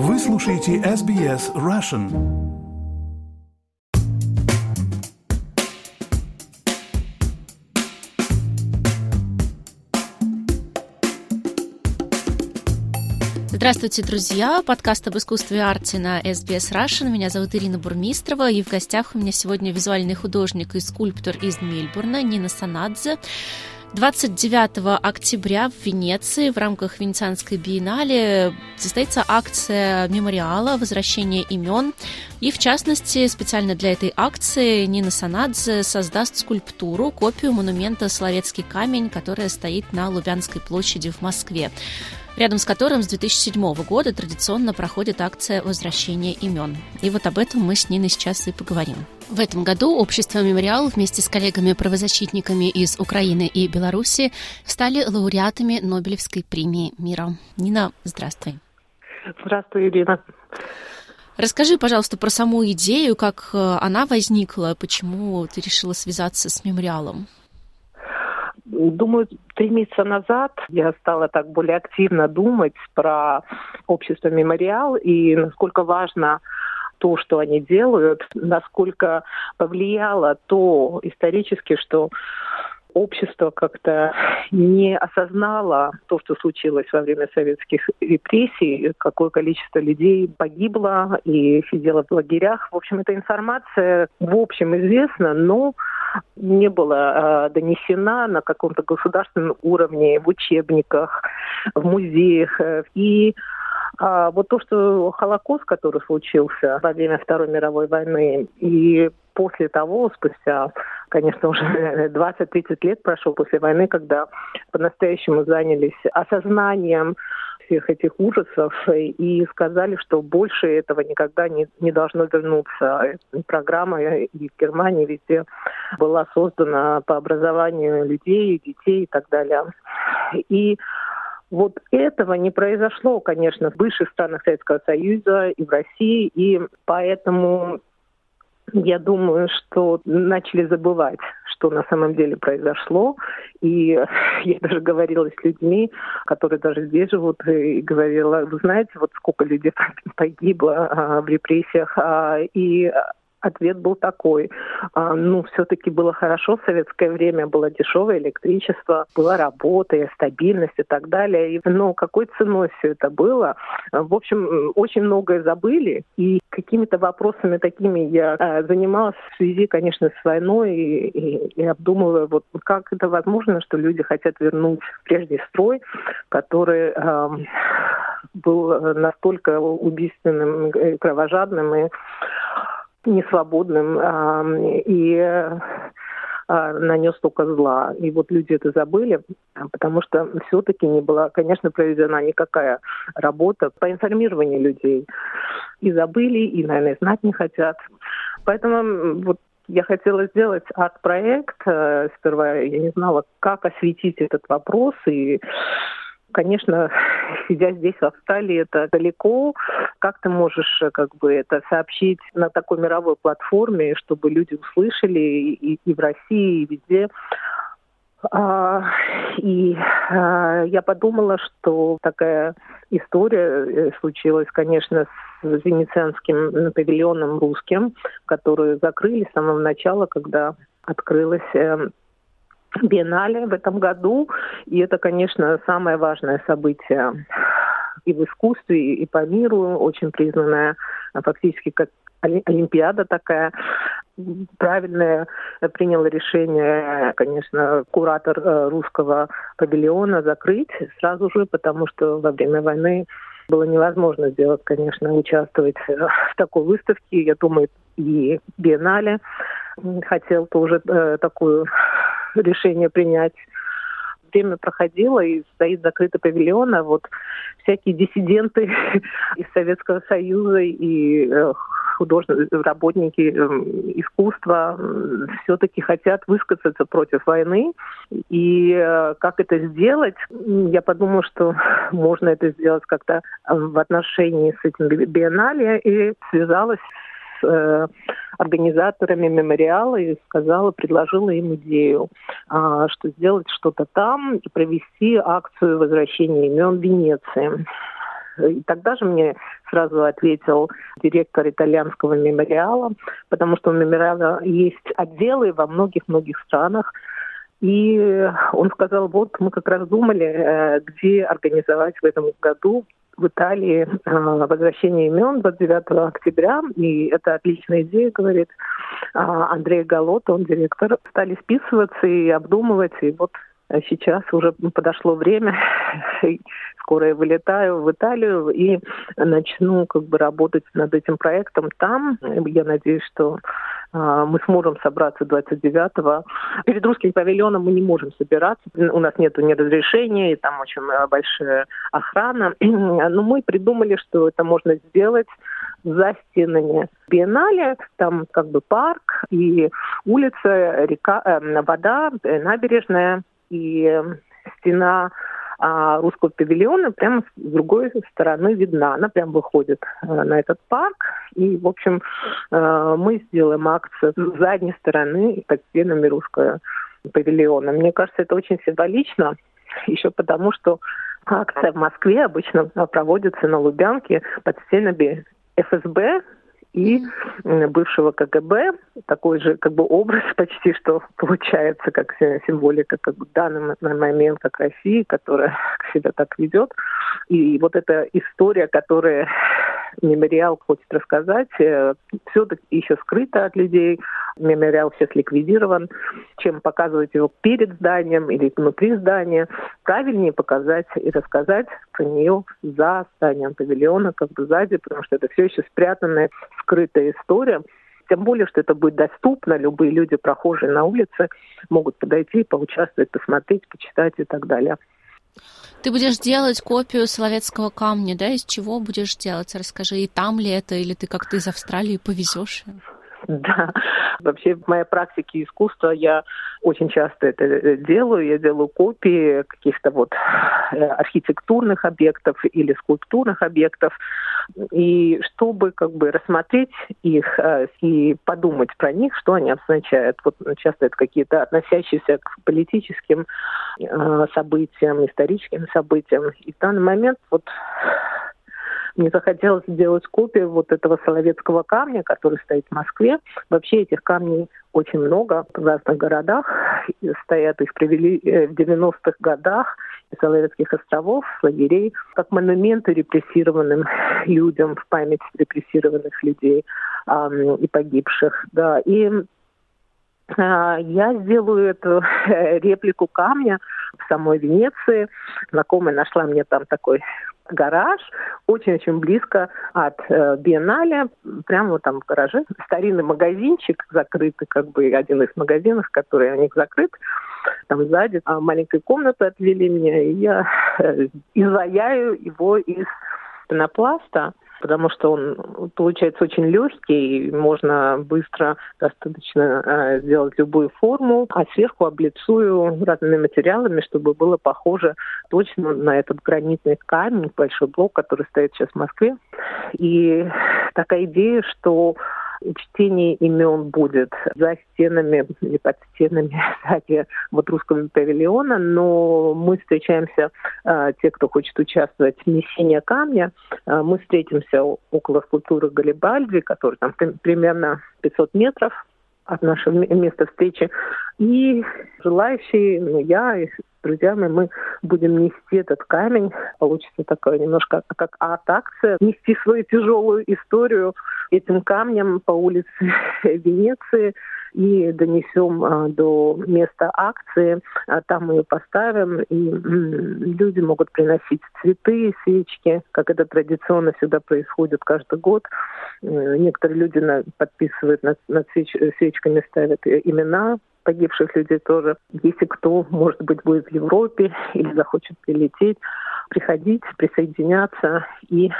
Вы слушаете SBS Russian. Здравствуйте, друзья! Подкаст об искусстве и арте на SBS Russian. Меня зовут Ирина Бурмистрова, и в гостях у меня сегодня визуальный художник и скульптор из Мельбурна Нина Санадзе. 29 октября в Венеции в рамках Венецианской биеннале состоится акция мемориала «Возвращение имен». И, в частности, специально для этой акции Нина Санадзе создаст скульптуру, копию монумента «Словецкий камень», которая стоит на Лубянской площади в Москве рядом с которым с 2007 года традиционно проходит акция возвращения имен. И вот об этом мы с Ниной сейчас и поговорим. В этом году общество «Мемориал» вместе с коллегами-правозащитниками из Украины и Беларуси стали лауреатами Нобелевской премии мира. Нина, здравствуй. Здравствуй, Ирина. Расскажи, пожалуйста, про саму идею, как э, она возникла, почему ты решила связаться с мемориалом. Думаю, три месяца назад я стала так более активно думать про общество «Мемориал» и насколько важно то, что они делают, насколько повлияло то исторически, что общество как-то не осознало то, что случилось во время советских репрессий, какое количество людей погибло и сидело в лагерях. В общем, эта информация в общем известна, но не была э, донесена на каком-то государственном уровне, в учебниках, в музеях. И а вот то, что Холокост, который случился во время Второй мировой войны, и после того, спустя, конечно, уже 20-30 лет прошло после войны, когда по-настоящему занялись осознанием всех этих ужасов и сказали, что больше этого никогда не, не должно вернуться. Программа и в Германии везде была создана по образованию людей, детей и так далее. И вот этого не произошло, конечно, в бывших странах Советского Союза и в России, и поэтому я думаю, что начали забывать, что на самом деле произошло. И я даже говорила с людьми, которые даже здесь живут, и говорила, вы знаете, вот сколько людей погибло а, в репрессиях, а, и Ответ был такой. А, ну, все-таки было хорошо в советское время, было дешевое электричество, была работа, и стабильность и так далее. Но какой ценой все это было? В общем, очень многое забыли. И какими-то вопросами такими я а, занималась в связи, конечно, с войной и, и, и обдумывая, вот как это возможно, что люди хотят вернуть прежний строй, который э, был настолько убийственным, кровожадным и несвободным а, и нанес только зла. И вот люди это забыли, потому что все-таки не была, конечно, проведена никакая работа по информированию людей. И забыли, и, наверное, знать не хотят. Поэтому вот я хотела сделать арт-проект. Э, сперва я не знала, как осветить этот вопрос. И Конечно, сидя здесь, в Австралии, это далеко. Как ты можешь э, как бы это сообщить на такой мировой платформе, чтобы люди услышали и, и в России, и везде? А, и а, я подумала, что такая история э, случилась, конечно, с венецианским павильоном русским, который закрыли с самого начала, когда открылась э, биеннале в этом году. И это, конечно, самое важное событие и в искусстве, и по миру, очень признанная фактически как Олимпиада такая правильное принял решение, конечно, куратор э, русского павильона закрыть сразу же, потому что во время войны было невозможно сделать, конечно, участвовать в такой выставке. Я думаю, и Биеннале хотел тоже э, такую решение принять. Время проходило, и стоит закрытый павильон, а вот всякие диссиденты из Советского Союза и э, художественные работники эм, искусства все-таки хотят высказаться против войны. И э, как это сделать? Я подумала, что можно это сделать как-то в отношении с этим биеннале и связалась э, организаторами мемориала и сказала, предложила им идею, а, что сделать что-то там и провести акцию возвращения имен Венеции. И тогда же мне сразу ответил директор итальянского мемориала, потому что у мемориала есть отделы во многих-многих странах, и он сказал, вот мы как раз думали, э, где организовать в этом году в Италии э, возвращение имен 29 октября, и это отличная идея, говорит а, Андрей Галот, он директор. Стали списываться и обдумывать, и вот сейчас уже подошло время, скоро я вылетаю в Италию и начну как бы работать над этим проектом там. Я надеюсь, что а, мы сможем собраться 29-го. Перед русским павильоном мы не можем собираться. У нас нет ни разрешения, и там очень э, большая охрана. Но мы придумали, что это можно сделать за стенами биеннале. Там как бы парк и улица, река, э, вода, э, набережная и стена а русского павильона прямо с другой стороны видна. Она прям выходит э, на этот парк. И, в общем, э, мы сделаем акцию с задней стороны под стенами русского павильона. Мне кажется, это очень символично, еще потому, что акция в Москве обычно проводится на Лубянке под стенами ФСБ, и бывшего КГБ. Такой же как бы образ почти что получается, как символика как в данный момент, как России, которая себя так ведет. И вот эта история, которая мемориал хочет рассказать, э, все-таки еще скрыто от людей. Мемориал сейчас ликвидирован. Чем показывать его перед зданием или внутри здания, правильнее показать и рассказать про нее за зданием павильона, как бы сзади, потому что это все еще спрятанная, скрытая история. Тем более, что это будет доступно, любые люди, прохожие на улице, могут подойти, поучаствовать, посмотреть, почитать и так далее. Ты будешь делать копию Соловецкого камня, да? Из чего будешь делать? Расскажи, и там ли это, или ты как-то из Австралии повезешь? Да, вообще в моей практике искусства я очень часто это э, делаю. Я делаю копии каких-то вот э, архитектурных объектов или скульптурных объектов. И чтобы как бы рассмотреть их э, и подумать про них, что они означают. Вот часто это какие-то относящиеся к политическим событиям, историческим событиям. И в данный момент вот мне захотелось сделать копию вот этого соловецкого камня, который стоит в Москве. Вообще этих камней очень много в разных городах. Стоят, их привели э, в 90-х годах из Соловецких островов, лагерей, как монументы репрессированным людям в память репрессированных людей э, и погибших. Да. И а, я сделаю эту реплику камня в самой Венеции. Знакомая нашла мне там такой гараж, очень-очень близко от э, биеннале, прямо вот там в гараже. Старинный магазинчик закрытый, как бы один из магазинов, который у них закрыт. Там сзади а маленькой комнаты отвели меня, и я э, изваяю его из пенопласта потому что он получается очень легкий, и можно быстро достаточно э, сделать любую форму, а сверху облицую разными материалами, чтобы было похоже точно на этот гранитный камень, большой блок, который стоит сейчас в Москве. И такая идея, что чтение имен будет за стенами или под стенами сзади вот русского павильона, но мы встречаемся, э, те, кто хочет участвовать в несении камня, э, мы встретимся около скульптуры Галибальди, который там примерно 500 метров от нашего места встречи. И желающие, ну, я друзьями, мы будем нести этот камень. Получится такое немножко как арт-акция. Нести свою тяжелую историю этим камнем по улице Венеции и донесем а, до места акции. А там мы ее поставим, и люди могут приносить цветы, свечки, как это традиционно всегда происходит каждый год. Некоторые люди подписывают над, над свеч, свечками, ставят имена погибших людей тоже. Если кто, может быть, будет в Европе или захочет прилететь, приходить, присоединяться, и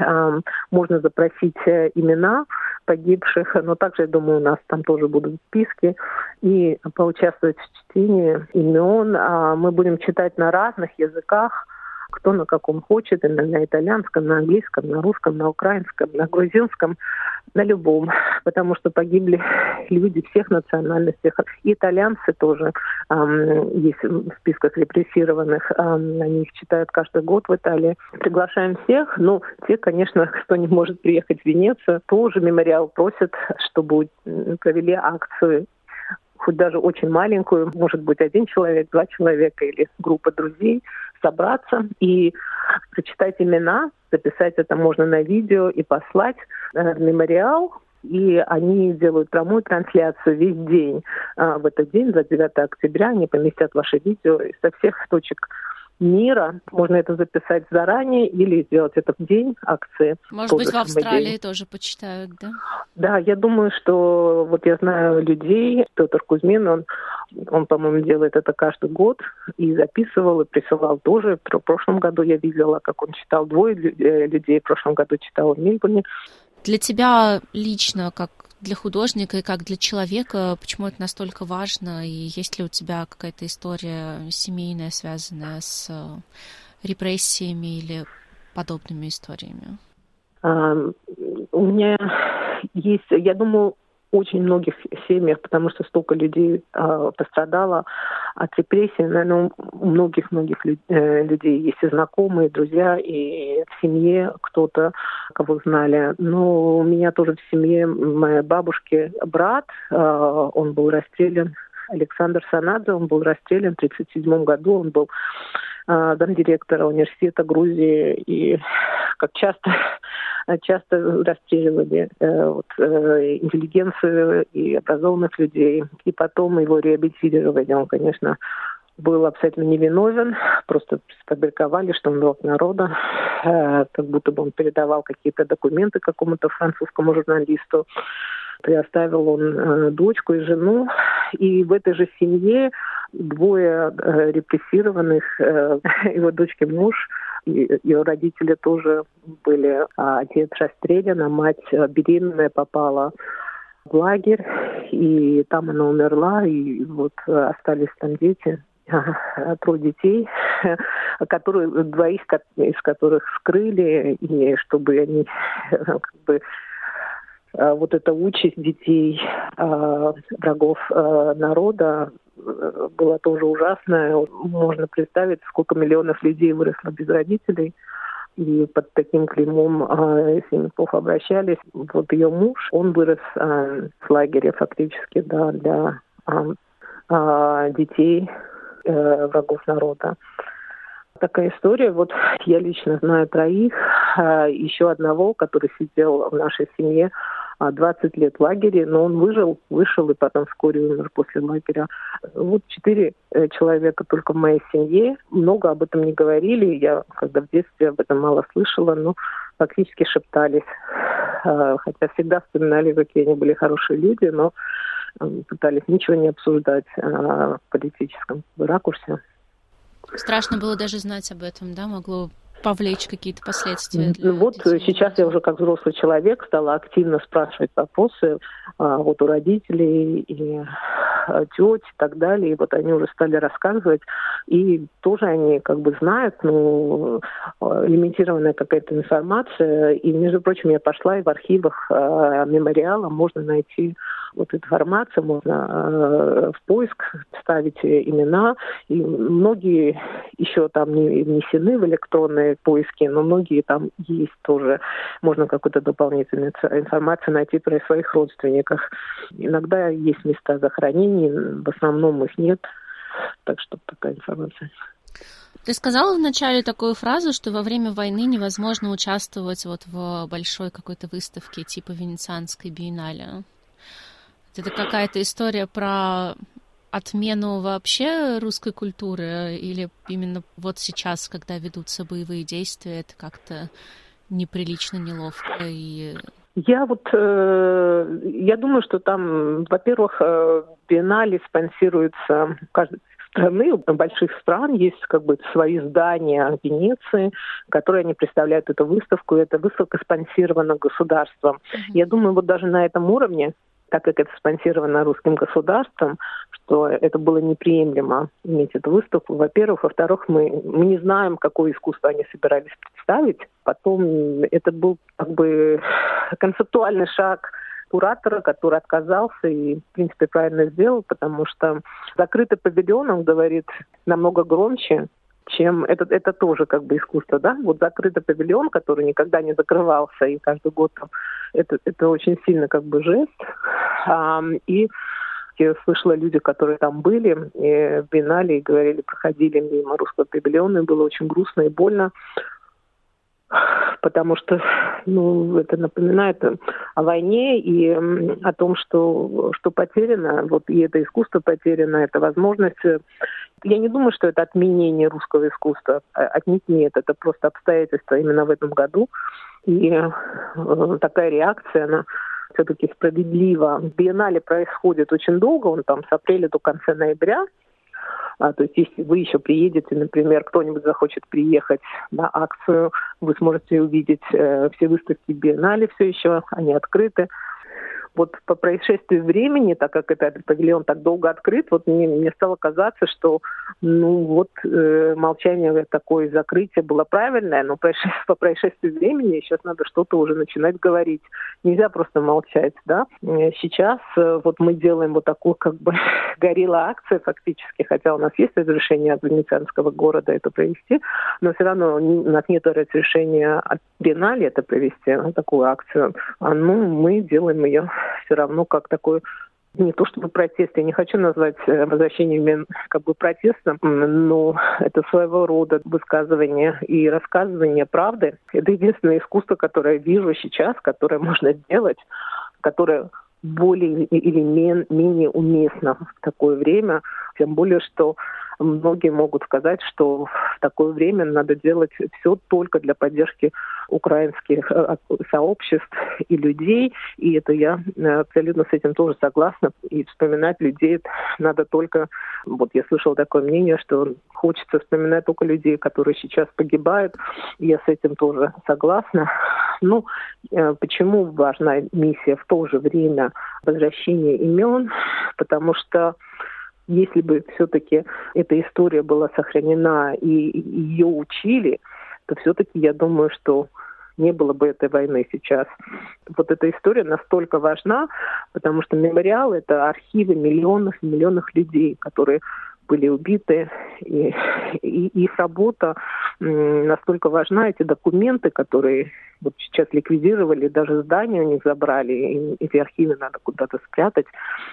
э, можно запросить э, имена погибших, но также, я думаю, у нас там тоже будут списки, и поучаствовать в чтении имен. А мы будем читать на разных языках, кто на каком хочет, на, на итальянском, на английском, на русском, на украинском, на грузинском, на любом, потому что погибли люди всех национальностей. Итальянцы тоже эм, есть в списках репрессированных, эм, они их читают каждый год в Италии. Приглашаем всех, но те, конечно, кто не может приехать в Венецию, тоже мемориал просит, чтобы провели акцию хоть даже очень маленькую, может быть, один человек, два человека или группа друзей, собраться и прочитать имена, записать это можно на видео и послать э, в мемориал, и они делают прямую трансляцию весь день. А в этот день, 29 октября, они поместят ваше видео со всех точек мира. Можно это записать заранее или сделать это в день акции. Может быть, в Австралии день. тоже почитают, да? Да, я думаю, что вот я знаю людей, Петр Кузьмин, он, он по-моему, делает это каждый год и записывал, и присылал тоже. В прошлом году я видела, как он читал двое э, людей, в прошлом году читал в Мельбурне. Для тебя лично, как для художника и как для человека, почему это настолько важно, и есть ли у тебя какая-то история семейная, связанная с э, репрессиями или подобными историями? У меня есть, я думаю, очень многих семьях, потому что столько людей э, пострадало от репрессий. Наверное, у многих-многих э, людей есть и знакомые, и друзья, и в семье кто-то, кого знали. Но у меня тоже в семье моей бабушки брат, э, он был расстрелян Александр Санадзе, он был расстрелян в 1937 году, он был э, замдиректора университета Грузии, и как часто часто расстреливали э, вот, э, интеллигенцию и образованных людей, и потом его реабилитировали. Он, конечно, был абсолютно невиновен, просто сфабриковали, что он враг народа, э, как будто бы он передавал какие-то документы какому-то французскому журналисту. Приоставил он э, дочку и жену, и в этой же семье двое э, репрессированных, э, его дочки муж, ее родители тоже были. А отец расстрелян, а мать беременная попала в лагерь, и там она умерла, и вот остались там дети, трое детей, которые, двоих из которых скрыли, и чтобы они как бы вот эта участь детей э, врагов э, народа была тоже ужасная. Можно представить, сколько миллионов людей выросло без родителей. И под таким клеймом, они плохо обращались, вот ее муж, он вырос в лагере фактически да, для детей врагов народа такая история. Вот я лично знаю троих, еще одного, который сидел в нашей семье 20 а, лет в лагере, но он выжил, вышел и потом вскоре умер после лагеря. Вот четыре э, человека только в моей семье. Много об этом не говорили. Я, когда в детстве об этом мало слышала, но фактически шептались. А, хотя всегда вспоминали, какие они были хорошие люди, но пытались ничего не обсуждать а, в политическом ракурсе. Страшно было даже знать об этом, да? Могло повлечь какие-то последствия? Ну, вот детей? сейчас я уже как взрослый человек стала активно спрашивать вопросы а, вот у родителей и а, теть и так далее. И вот они уже стали рассказывать. И тоже они как бы знают, ну, а, лимитированная какая-то информация. И, между прочим, я пошла и в архивах а, мемориала можно найти вот информацию, можно э, в поиск ставить имена, и многие еще там не внесены в электронные поиски, но многие там есть тоже. Можно какую-то дополнительную информацию найти про своих родственниках. Иногда есть места захоронений, в основном их нет. Так что такая информация. Ты сказала вначале такую фразу, что во время войны невозможно участвовать вот в большой какой-то выставке типа Венецианской биеннале. Это какая-то история про отмену вообще русской культуры или именно вот сейчас, когда ведутся боевые действия, это как-то неприлично, неловко и я вот, э, я думаю, что там, во-первых, э, биеннале спонсируется каждой страны, больших стран есть как бы свои здания Венеции, которые они представляют эту выставку, и эта выставка спонсирована государством. Mm-hmm. Я думаю, вот даже на этом уровне так как это спонсировано русским государством, что это было неприемлемо иметь эту выставку, во-первых. Во-вторых, мы, мы не знаем, какое искусство они собирались представить. Потом это был как бы концептуальный шаг куратора, который отказался и, в принципе, правильно сделал, потому что закрытый павильон, он говорит намного громче, чем это, это тоже как бы искусство, да, вот закрытый павильон, который никогда не закрывался, и каждый год там, это, это очень сильно как бы жест, а, и я слышала люди, которые там были, и в Бинале и говорили, проходили мимо русского павильона, и было очень грустно и больно потому что ну, это напоминает о войне и о том, что, что потеряно, вот и это искусство потеряно, это возможность. Я не думаю, что это отменение русского искусства, а отнюдь нет, это просто обстоятельства именно в этом году. И э, такая реакция, она все-таки справедлива. Биеннале происходит очень долго, он там с апреля до конца ноября, а, то есть если вы еще приедете, например, кто-нибудь захочет приехать на акцию, вы сможете увидеть э, все выставки Биеннале все еще, они открыты вот по происшествию времени, так как этот павильон так долго открыт, вот мне, мне стало казаться, что ну вот э, молчание такое закрытие было правильное, но по происшествию времени сейчас надо что-то уже начинать говорить. Нельзя просто молчать, да. Э, сейчас э, вот мы делаем вот такую как бы горела акция фактически, хотя у нас есть разрешение от венецианского города это провести, но все равно у нас нет разрешения от Биеннале это провести, такую акцию. А, ну, мы делаем ее все равно как такой не то чтобы протест, я не хочу назвать э, возвращение как бы протестом, но это своего рода высказывание и рассказывание правды. Это единственное искусство, которое я вижу сейчас, которое можно сделать, которое более или менее уместно в такое время, тем более, что многие могут сказать, что в такое время надо делать все только для поддержки украинских э, сообществ и людей. И это я э, абсолютно с этим тоже согласна. И вспоминать людей надо только... Вот я слышала такое мнение, что хочется вспоминать только людей, которые сейчас погибают. Я с этим тоже согласна. Ну, э, почему важна миссия в то же время возвращения имен? Потому что если бы все-таки эта история была сохранена и ее учили, то все-таки я думаю, что не было бы этой войны сейчас. Вот эта история настолько важна, потому что мемориал — это архивы миллионов и миллионов людей, которые были убиты, и, и их работа настолько важна, эти документы, которые вот сейчас ликвидировали, даже здания у них забрали, и эти архивы надо куда-то спрятать.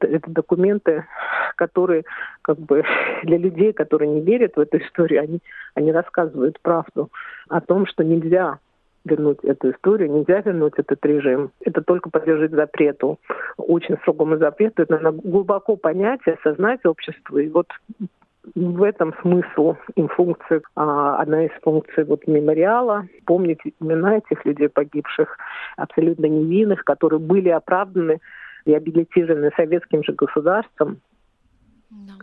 Это документы, которые как бы для людей, которые не верят в эту историю, они, они рассказывают правду о том, что нельзя вернуть эту историю, нельзя вернуть этот режим. Это только подлежит запрету, очень строгому запрету. Это надо глубоко понять и осознать общество. И вот в этом смысл им функции, а, одна из функций вот мемориала, помнить имена этих людей погибших, абсолютно невинных, которые были оправданы, реабилитированы советским же государством. Да.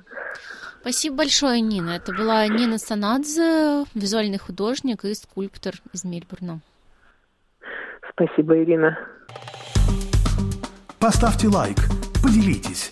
Спасибо большое, Нина. Это была Нина Санадзе, визуальный художник и скульптор из Мельбурна. Спасибо, Ирина. Поставьте лайк, поделитесь,